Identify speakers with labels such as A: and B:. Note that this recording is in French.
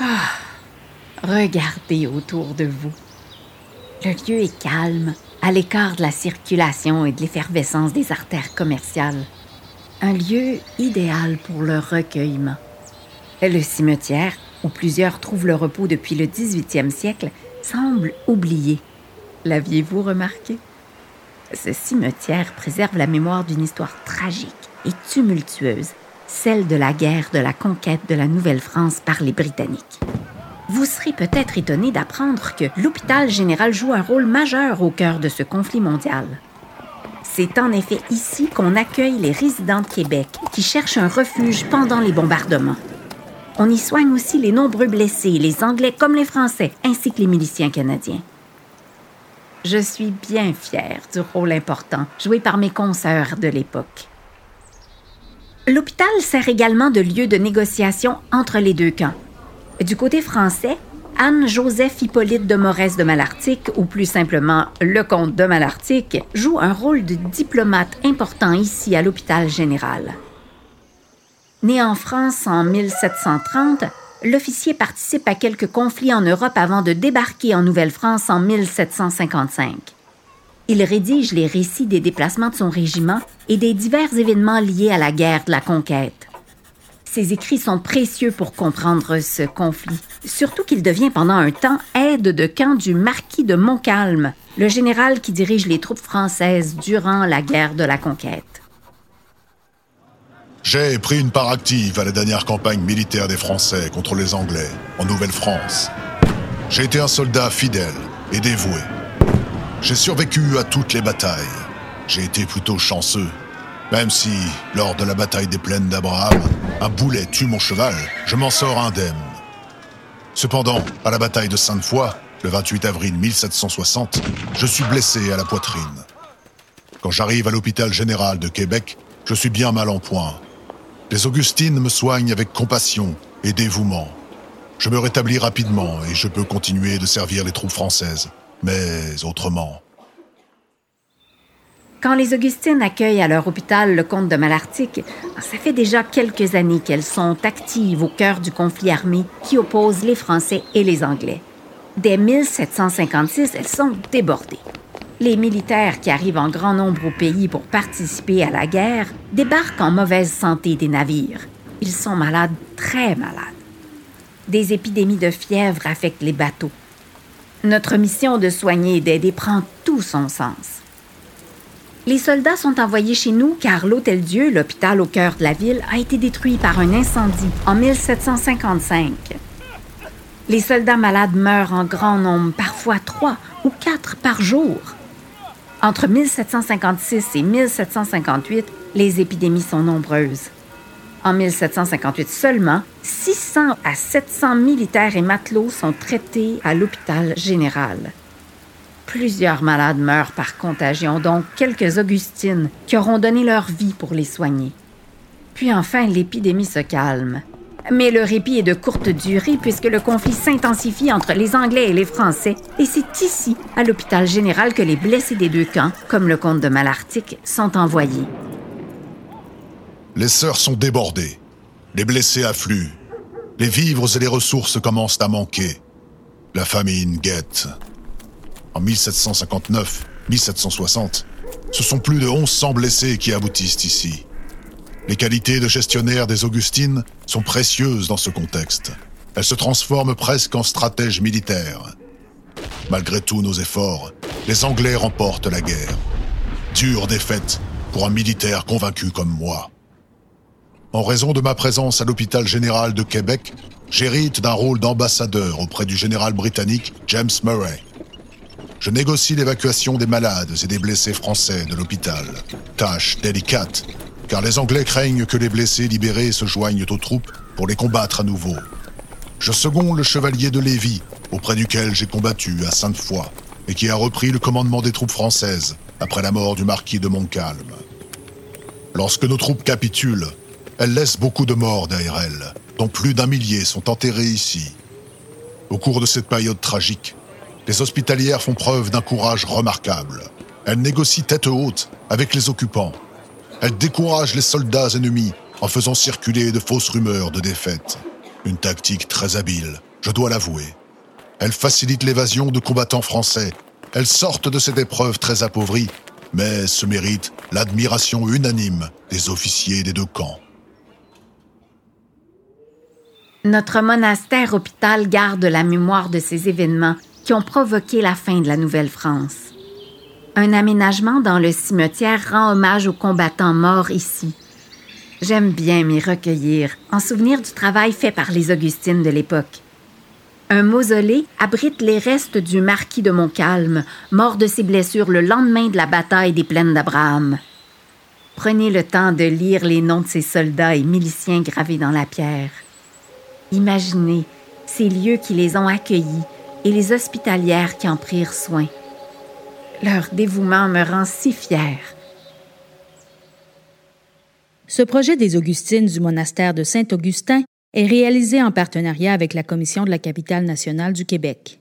A: Ah, regardez autour de vous. Le lieu est calme, à l'écart de la circulation et de l'effervescence des artères commerciales. Un lieu idéal pour le recueillement. Le cimetière, où plusieurs trouvent le repos depuis le 18e siècle, semble oublié. L'aviez-vous remarqué? Ce cimetière préserve la mémoire d'une histoire tragique et tumultueuse, celle de la guerre de la conquête de la Nouvelle-France par les Britanniques. Vous serez peut-être étonné d'apprendre que l'hôpital général joue un rôle majeur au cœur de ce conflit mondial. C'est en effet ici qu'on accueille les résidents de Québec qui cherchent un refuge pendant les bombardements. On y soigne aussi les nombreux blessés, les Anglais comme les Français, ainsi que les miliciens canadiens. Je suis bien fière du rôle important joué par mes consoeurs de l'époque. L'hôpital sert également de lieu de négociation entre les deux camps. Du côté français, Anne-Joseph Hippolyte de Morès de Malartic, ou plus simplement le comte de Malartic, joue un rôle de diplomate important ici à l'hôpital général. Né en France en 1730, l'officier participe à quelques conflits en Europe avant de débarquer en Nouvelle-France en 1755. Il rédige les récits des déplacements de son régiment et des divers événements liés à la guerre de la conquête. Ses écrits sont précieux pour comprendre ce conflit, surtout qu'il devient pendant un temps aide de camp du marquis de Montcalm, le général qui dirige les troupes françaises durant la guerre de la conquête.
B: J'ai pris une part active à la dernière campagne militaire des Français contre les Anglais, en Nouvelle-France. J'ai été un soldat fidèle et dévoué. J'ai survécu à toutes les batailles. J'ai été plutôt chanceux. Même si, lors de la bataille des plaines d'Abraham, un boulet tue mon cheval, je m'en sors indemne. Cependant, à la bataille de Sainte-Foy, le 28 avril 1760, je suis blessé à la poitrine. Quand j'arrive à l'hôpital général de Québec, je suis bien mal en point. Les Augustines me soignent avec compassion et dévouement. Je me rétablis rapidement et je peux continuer de servir les troupes françaises, mais autrement.
A: Quand les Augustines accueillent à leur hôpital le comte de Malartic, ça fait déjà quelques années qu'elles sont actives au cœur du conflit armé qui oppose les Français et les Anglais. Dès 1756, elles sont débordées. Les militaires qui arrivent en grand nombre au pays pour participer à la guerre débarquent en mauvaise santé des navires. Ils sont malades, très malades. Des épidémies de fièvre affectent les bateaux. Notre mission de soigner et d'aider prend tout son sens. Les soldats sont envoyés chez nous car l'Hôtel-Dieu, l'hôpital au cœur de la ville, a été détruit par un incendie en 1755. Les soldats malades meurent en grand nombre, parfois trois ou quatre par jour. Entre 1756 et 1758, les épidémies sont nombreuses. En 1758 seulement, 600 à 700 militaires et matelots sont traités à l'hôpital général. Plusieurs malades meurent par contagion, dont quelques Augustines qui auront donné leur vie pour les soigner. Puis enfin, l'épidémie se calme. Mais le répit est de courte durée puisque le conflit s'intensifie entre les Anglais et les Français, et c'est ici, à l'hôpital général, que les blessés des deux camps, comme le comte de Malartic, sont envoyés.
B: Les sœurs sont débordées. Les blessés affluent. Les vivres et les ressources commencent à manquer. La famine guette. En 1759-1760, ce sont plus de 1100 blessés qui aboutissent ici. Les qualités de gestionnaire des Augustines sont précieuses dans ce contexte. Elles se transforment presque en stratèges militaires. Malgré tous nos efforts, les Anglais remportent la guerre. Dure défaite pour un militaire convaincu comme moi. En raison de ma présence à l'hôpital général de Québec, j'hérite d'un rôle d'ambassadeur auprès du général britannique James Murray. Je négocie l'évacuation des malades et des blessés français de l'hôpital. Tâche délicate car les Anglais craignent que les blessés libérés se joignent aux troupes pour les combattre à nouveau. Je seconde le chevalier de Lévis, auprès duquel j'ai combattu à Sainte-Foy, et qui a repris le commandement des troupes françaises après la mort du marquis de Montcalm. Lorsque nos troupes capitulent, elles laissent beaucoup de morts derrière elles, dont plus d'un millier sont enterrés ici. Au cours de cette période tragique, les hospitalières font preuve d'un courage remarquable. Elles négocient tête haute avec les occupants elle décourage les soldats ennemis en faisant circuler de fausses rumeurs de défaite. Une tactique très habile je dois l'avouer. Elles facilitent l'évasion de combattants français. Elles sortent de cette épreuve très appauvrie, mais se méritent l'admiration unanime des officiers des deux camps.
A: Notre monastère hôpital garde la mémoire de ces événements qui ont provoqué la fin de la Nouvelle-France. Un aménagement dans le cimetière rend hommage aux combattants morts ici. J'aime bien m'y recueillir en souvenir du travail fait par les Augustines de l'époque. Un mausolée abrite les restes du marquis de Montcalm, mort de ses blessures le lendemain de la bataille des plaines d'Abraham. Prenez le temps de lire les noms de ces soldats et miliciens gravés dans la pierre. Imaginez ces lieux qui les ont accueillis et les hospitalières qui en prirent soin. Leur dévouement me rend si fière.
C: Ce projet des Augustines du monastère de Saint-Augustin est réalisé en partenariat avec la Commission de la capitale nationale du Québec.